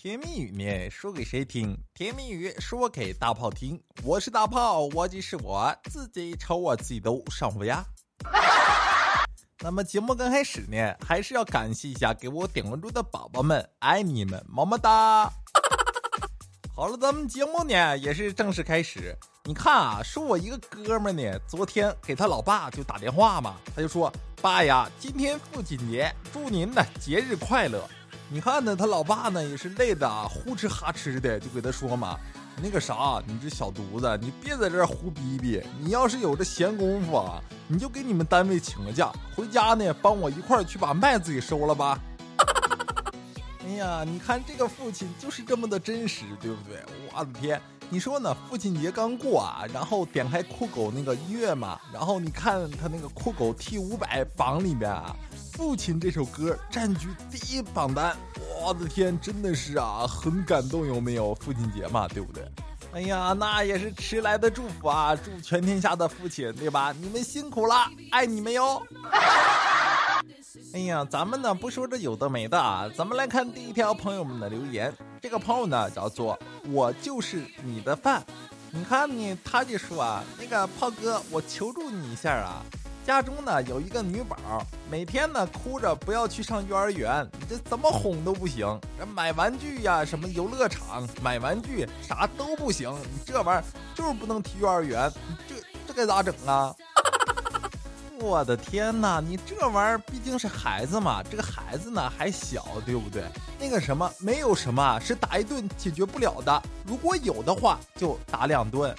甜蜜语呢，说给谁听？甜蜜语说给大炮听。我是大炮，我就是我自己，瞅我自己都上不呀。那么节目刚开始呢，还是要感谢一下给我点关注的宝宝们，爱你们，么么哒。好了，咱们节目呢也是正式开始。你看啊，说我一个哥们呢，昨天给他老爸就打电话嘛，他就说：“爸呀，今天父亲节，祝您呢节日快乐。”你看呢，他老爸呢也是累的啊呼哧哈哧的，就给他说嘛：“那个啥，你这小犊子，你别在这儿胡逼逼，你要是有这闲工夫啊，你就给你们单位请个假，回家呢帮我一块儿去把麦子给收了吧。”哎呀，你看这个父亲就是这么的真实，对不对？我的天，你说呢？父亲节刚过啊，然后点开酷狗那个音乐嘛，然后你看他那个酷狗 T 五百榜里面啊，《父亲》这首歌占据第一榜单。我的天，真的是啊，很感动，有没有？父亲节嘛，对不对？哎呀，那也是迟来的祝福啊！祝全天下的父亲，对吧？你们辛苦了，爱你们哟。哎呀，咱们呢不说这有的没的啊，咱们来看第一条朋友们的留言。这个朋友呢叫做我就是你的饭，你看你他就说啊，那个炮哥，我求助你一下啊，家中呢有一个女宝，每天呢哭着不要去上幼儿园，这怎么哄都不行，这买玩具呀，什么游乐场买玩具啥都不行，你这玩意儿就是不能提幼儿园，这这该咋整啊？我的天哪，你这玩意儿毕竟是孩子嘛，这个孩子呢还小，对不对？那个什么，没有什么是打一顿解决不了的，如果有的话，就打两顿。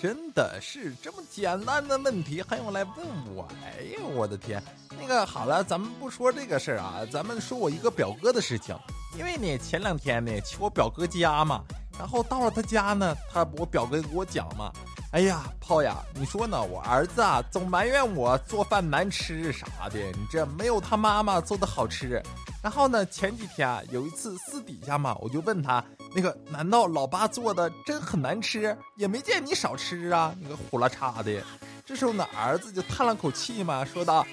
真的是这么简单的问题还用来问我？哎呀，我的天！那个好了，咱们不说这个事儿啊，咱们说我一个表哥的事情。因为呢，前两天呢去我表哥家嘛，然后到了他家呢，他我表哥给我讲嘛。哎呀，炮呀，你说呢？我儿子啊，总埋怨我做饭难吃啥的，你这没有他妈妈做的好吃。然后呢，前几天啊有一次私底下嘛，我就问他，那个难道老爸做的真很难吃？也没见你少吃啊，那个呼啦叉的。这时候呢，儿子就叹了口气嘛，说道：“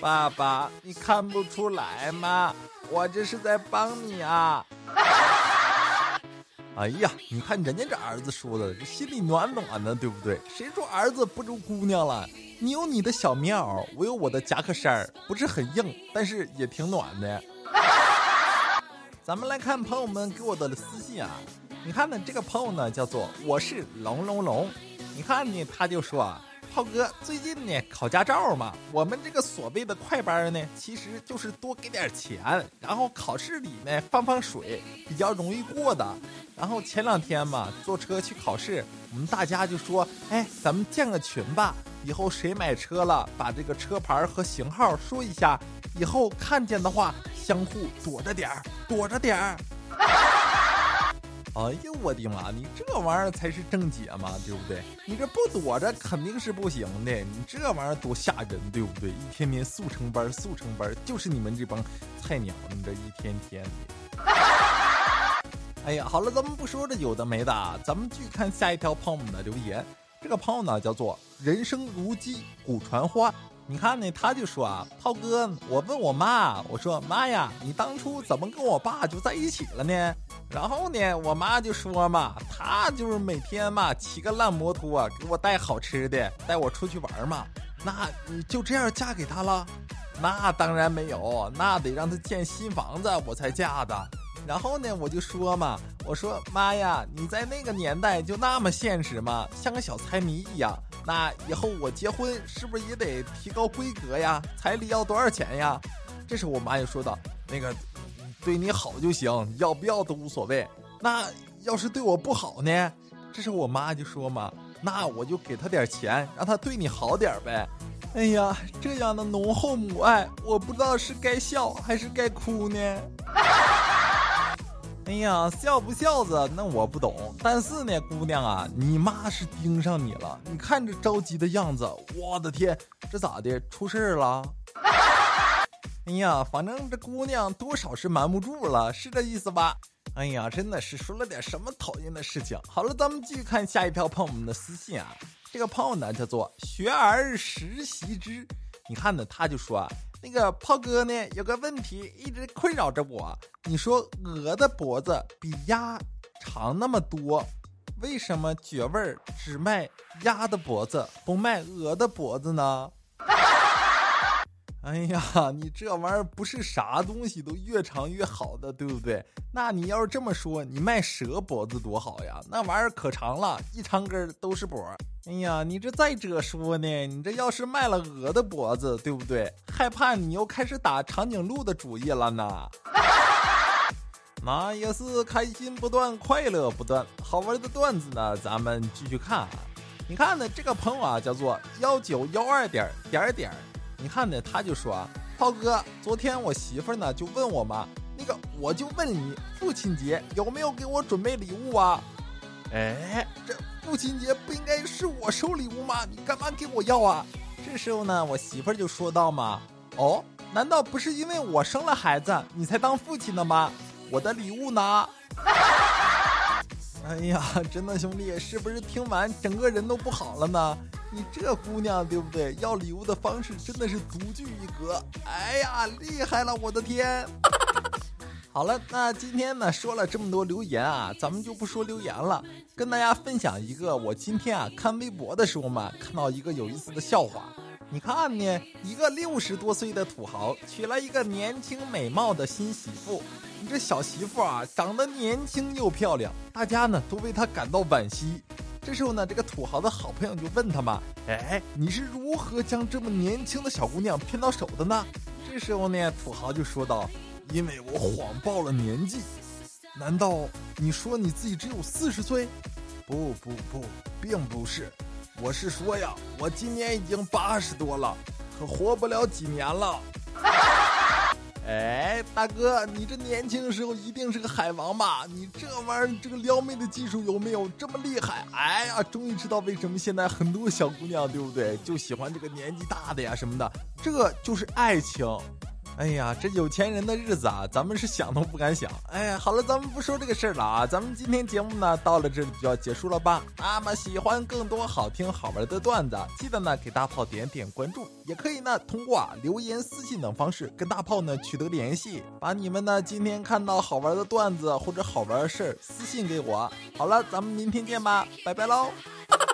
爸爸，你看不出来吗？我这是在帮你啊。” 哎呀，你看人家这儿子说的，这心里暖暖的，对不对？谁说儿子不如姑娘了？你有你的小棉袄，我有我的夹克衫儿，不是很硬，但是也挺暖的。咱们来看朋友们给我的私信啊，你看呢，这个朋友呢叫做我是龙龙龙，你看呢，他就说啊。炮哥，最近呢考驾照嘛，我们这个所谓的快班呢，其实就是多给点钱，然后考试里呢放放水，比较容易过的。然后前两天嘛，坐车去考试，我们大家就说，哎，咱们建个群吧，以后谁买车了，把这个车牌和型号说一下，以后看见的话，相互躲着点儿，躲着点儿。哎呦我的妈！你这玩意儿才是正解嘛，对不对？你这不躲着肯定是不行的。你这玩意儿多吓人，对不对？一天天速成班，速成班，就是你们这帮菜鸟，你这一天天的。哎呀，好了，咱们不说这有的没的，咱们继续看下一条朋友们的留言。这个朋友呢叫做人生如鸡，骨传花。你看呢，他就说啊，涛哥，我问我妈，我说妈呀，你当初怎么跟我爸就在一起了呢？然后呢，我妈就说嘛，他就是每天嘛骑个烂摩托给我带好吃的，带我出去玩嘛。那你就这样嫁给他了？那当然没有，那得让他建新房子我才嫁的。然后呢，我就说嘛，我说妈呀，你在那个年代就那么现实吗？像个小财迷一样。那以后我结婚是不是也得提高规格呀？彩礼要多少钱呀？这时候我妈就说道：“那个，对你好就行，要不要都无所谓。那要是对我不好呢？”这时候我妈就说嘛：“那我就给他点钱，让他对你好点呗。”哎呀，这样的浓厚母爱，我不知道是该笑还是该哭呢。哎呀，孝不孝子，那我不懂。但是呢，姑娘啊，你妈是盯上你了。你看这着急的样子，我的天，这咋的？出事儿了？哎呀，反正这姑娘多少是瞒不住了，是这意思吧？哎呀，真的是说了点什么讨厌的事情。好了，咱们继续看下一条朋友们的私信啊。这个朋友呢叫做学而时习之，你看呢，他就说啊。那个炮哥呢，有个问题一直困扰着我。你说鹅的脖子比鸭长那么多，为什么绝味只卖鸭的脖子，不卖鹅的脖子呢？哎呀，你这玩意儿不是啥东西都越长越好的，对不对？那你要是这么说，你卖蛇脖子多好呀？那玩意儿可长了，一长根都是脖。哎呀，你这再者说呢？你这要是卖了鹅的脖子，对不对？害怕你又开始打长颈鹿的主意了呢？那也是开心不断，快乐不断，好玩的段子呢，咱们继续看啊。你看呢，这个朋友啊，叫做幺九幺二点点点。你看呢，他就说啊：“涛哥，昨天我媳妇呢就问我嘛，那个我就问你，父亲节有没有给我准备礼物啊？哎，这父亲节不应该是我收礼物吗？你干嘛给我要啊？”这时候呢，我媳妇就说道嘛：“哦，难道不是因为我生了孩子你才当父亲的吗？我的礼物呢？”哎呀，真的兄弟，是不是听完整个人都不好了呢？你这姑娘对不对？要礼物的方式真的是独具一格。哎呀，厉害了，我的天！好了，那今天呢说了这么多留言啊，咱们就不说留言了，跟大家分享一个我今天啊看微博的时候嘛，看到一个有意思的笑话。你看呢，一个六十多岁的土豪娶了一个年轻美貌的新媳妇。你这小媳妇啊，长得年轻又漂亮，大家呢都为她感到惋惜。这时候呢，这个土豪的好朋友就问他嘛：“哎，你是如何将这么年轻的小姑娘骗到手的呢？”这时候呢，土豪就说道：“因为我谎报了年纪。难道你说你自己只有四十岁？不不不，并不是。我是说呀，我今年已经八十多了，可活不了几年了。”哎，大哥，你这年轻的时候一定是个海王吧？你这玩意儿，这个撩妹的技术有没有这么厉害？哎呀，终于知道为什么现在很多小姑娘，对不对，就喜欢这个年纪大的呀什么的，这就是爱情。哎呀，这有钱人的日子啊，咱们是想都不敢想。哎，好了，咱们不说这个事儿了啊，咱们今天节目呢到了这里就要结束了吧？那么喜欢更多好听好玩的段子，记得呢给大炮点点关注，也可以呢通过留言、私信等方式跟大炮呢取得联系，把你们呢今天看到好玩的段子或者好玩的事儿私信给我。好了，咱们明天见吧，拜拜喽。